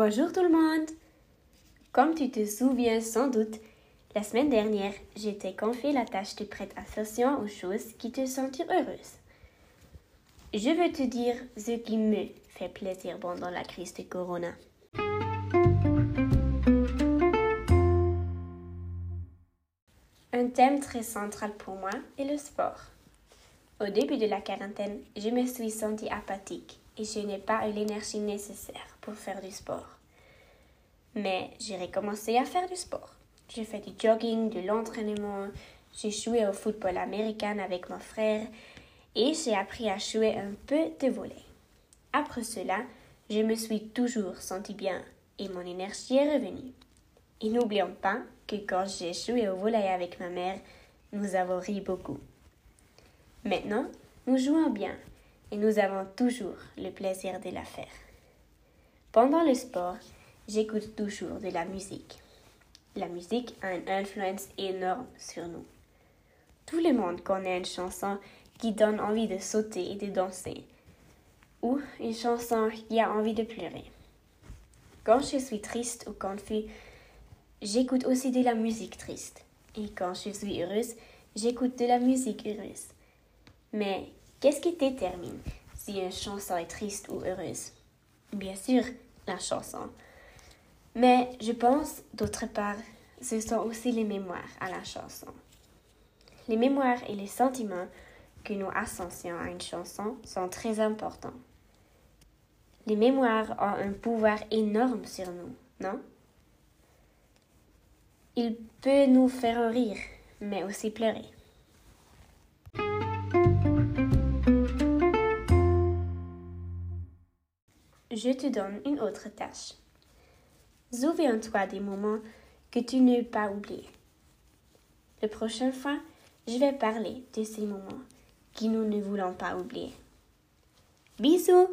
Bonjour tout le monde. Comme tu te souviens sans doute, la semaine dernière, j'étais confié la tâche de prêter attention aux choses qui te sentent heureuse. Je veux te dire ce qui me fait plaisir pendant la crise de Corona. Un thème très central pour moi est le sport. Au début de la quarantaine, je me suis sentie apathique et je n'ai pas eu l'énergie nécessaire pour faire du sport. Mais j'ai recommencé à faire du sport. J'ai fait du jogging, de l'entraînement, j'ai joué au football américain avec mon frère et j'ai appris à jouer un peu de volley. Après cela, je me suis toujours sentie bien et mon énergie est revenue. Et n'oublions pas que quand j'ai joué au volley avec ma mère, nous avons ri beaucoup. Maintenant, nous jouons bien et nous avons toujours le plaisir de la faire. Pendant le sport, j'écoute toujours de la musique. La musique a une influence énorme sur nous. Tout le monde connaît une chanson qui donne envie de sauter et de danser, ou une chanson qui a envie de pleurer. Quand je suis triste ou confus, j'écoute aussi de la musique triste. Et quand je suis heureuse, j'écoute de la musique heureuse. Mais qu'est-ce qui détermine si une chanson est triste ou heureuse? Bien sûr, la chanson. Mais je pense, d'autre part, ce sont aussi les mémoires à la chanson. Les mémoires et les sentiments que nous associons à une chanson sont très importants. Les mémoires ont un pouvoir énorme sur nous, non? Il peut nous faire rire, mais aussi pleurer. Je te donne une autre tâche. Souviens-toi des moments que tu ne pas oubliés. La prochaine fois, je vais parler de ces moments que nous ne voulons pas oublier. Bisous